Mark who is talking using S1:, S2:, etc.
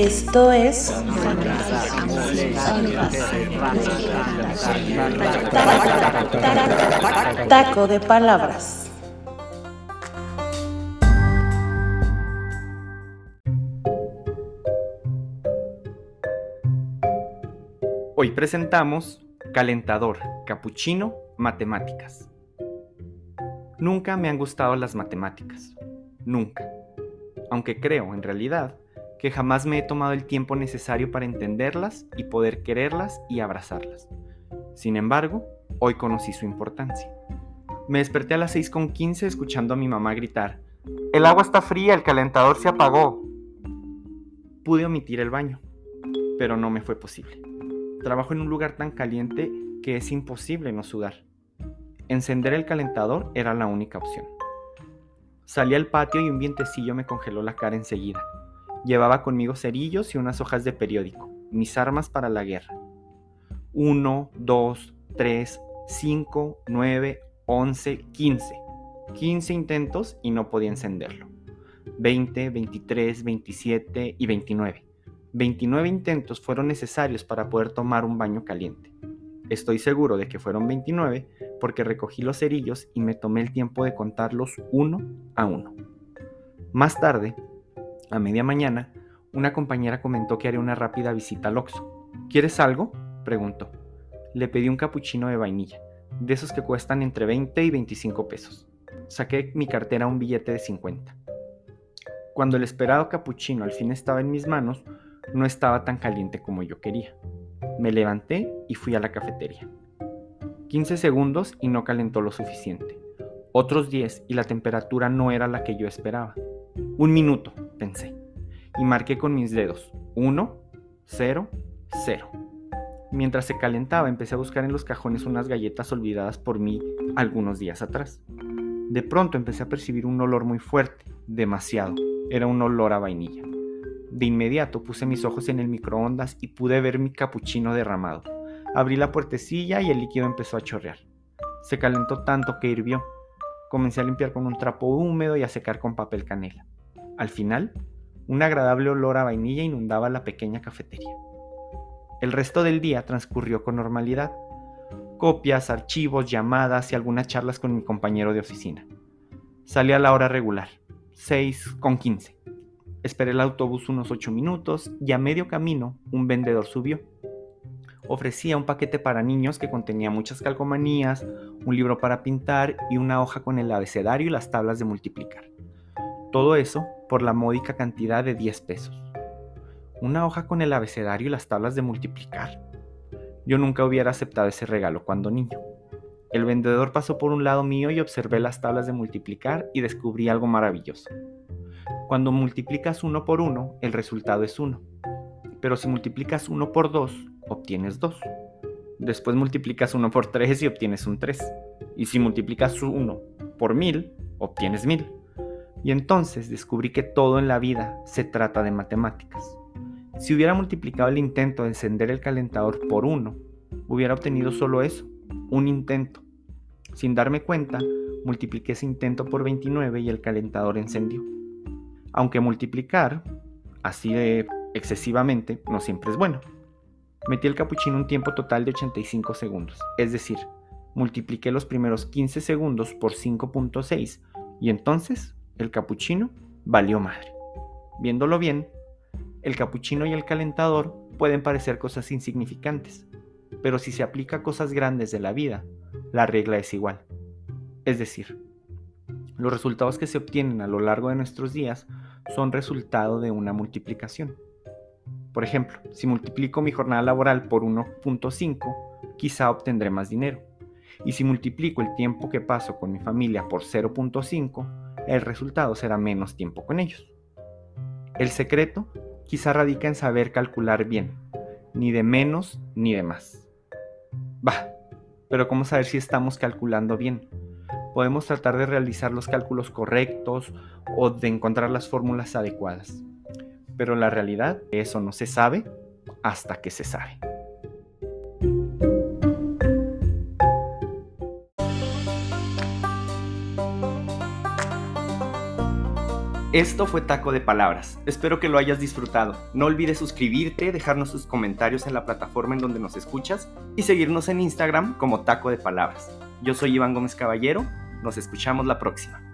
S1: Esto es Taco de Palabras.
S2: Hoy presentamos Calentador, Capuchino, Matemáticas. Nunca me han gustado las matemáticas. Nunca. Aunque creo, en realidad, que jamás me he tomado el tiempo necesario para entenderlas y poder quererlas y abrazarlas. Sin embargo, hoy conocí su importancia. Me desperté a las 6.15 escuchando a mi mamá gritar, El agua está fría, el calentador se apagó. Pude omitir el baño, pero no me fue posible. Trabajo en un lugar tan caliente que es imposible no sudar. Encender el calentador era la única opción. Salí al patio y un vientecillo me congeló la cara enseguida. Llevaba conmigo cerillos y unas hojas de periódico, mis armas para la guerra. 1, 2, 3, 5, 9, 11, 15. 15 intentos y no podía encenderlo. 20, 23, 27 y 29. 29 intentos fueron necesarios para poder tomar un baño caliente. Estoy seguro de que fueron 29 porque recogí los cerillos y me tomé el tiempo de contarlos uno a uno. Más tarde, a media mañana, una compañera comentó que haría una rápida visita al Oxxo. ¿Quieres algo? preguntó. Le pedí un capuchino de vainilla, de esos que cuestan entre 20 y 25 pesos. Saqué mi cartera un billete de 50. Cuando el esperado capuchino al fin estaba en mis manos, no estaba tan caliente como yo quería. Me levanté y fui a la cafetería. 15 segundos y no calentó lo suficiente. Otros 10 y la temperatura no era la que yo esperaba. Un minuto, pensé, y marqué con mis dedos 1, 0, 0. Mientras se calentaba empecé a buscar en los cajones unas galletas olvidadas por mí algunos días atrás. De pronto empecé a percibir un olor muy fuerte, demasiado. Era un olor a vainilla. De inmediato puse mis ojos en el microondas y pude ver mi capuchino derramado. Abrí la puertecilla y el líquido empezó a chorrear. Se calentó tanto que hirvió. Comencé a limpiar con un trapo húmedo y a secar con papel canela. Al final, un agradable olor a vainilla inundaba la pequeña cafetería. El resto del día transcurrió con normalidad. Copias, archivos, llamadas y algunas charlas con mi compañero de oficina. Salí a la hora regular, 6 con 15. Esperé el autobús unos 8 minutos y a medio camino un vendedor subió. Ofrecía un paquete para niños que contenía muchas calcomanías, un libro para pintar y una hoja con el abecedario y las tablas de multiplicar. Todo eso por la módica cantidad de 10 pesos. Una hoja con el abecedario y las tablas de multiplicar. Yo nunca hubiera aceptado ese regalo cuando niño. El vendedor pasó por un lado mío y observé las tablas de multiplicar y descubrí algo maravilloso. Cuando multiplicas uno por uno, el resultado es 1. Pero si multiplicas 1 por 2, obtienes 2. Después multiplicas 1 por 3 y obtienes un 3. Y si multiplicas 1 por 1000, obtienes 1000. Y entonces descubrí que todo en la vida se trata de matemáticas. Si hubiera multiplicado el intento de encender el calentador por uno, hubiera obtenido solo eso, un intento. Sin darme cuenta, multipliqué ese intento por 29 y el calentador encendió. Aunque multiplicar, así de excesivamente, no siempre es bueno. Metí el capuchino un tiempo total de 85 segundos, es decir, multipliqué los primeros 15 segundos por 5.6 y entonces el capuchino valió madre. Viéndolo bien, el capuchino y el calentador pueden parecer cosas insignificantes, pero si se aplica a cosas grandes de la vida, la regla es igual. Es decir, los resultados que se obtienen a lo largo de nuestros días son resultado de una multiplicación. Por ejemplo, si multiplico mi jornada laboral por 1.5, quizá obtendré más dinero. Y si multiplico el tiempo que paso con mi familia por 0.5, el resultado será menos tiempo con ellos. El secreto quizá radica en saber calcular bien, ni de menos ni de más. Bah, pero ¿cómo saber si estamos calculando bien? Podemos tratar de realizar los cálculos correctos o de encontrar las fórmulas adecuadas. Pero la realidad, eso no se sabe hasta que se sabe. Esto fue Taco de Palabras. Espero que lo hayas disfrutado. No olvides suscribirte, dejarnos tus comentarios en la plataforma en donde nos escuchas y seguirnos en Instagram como Taco de Palabras. Yo soy Iván Gómez Caballero. Nos escuchamos la próxima.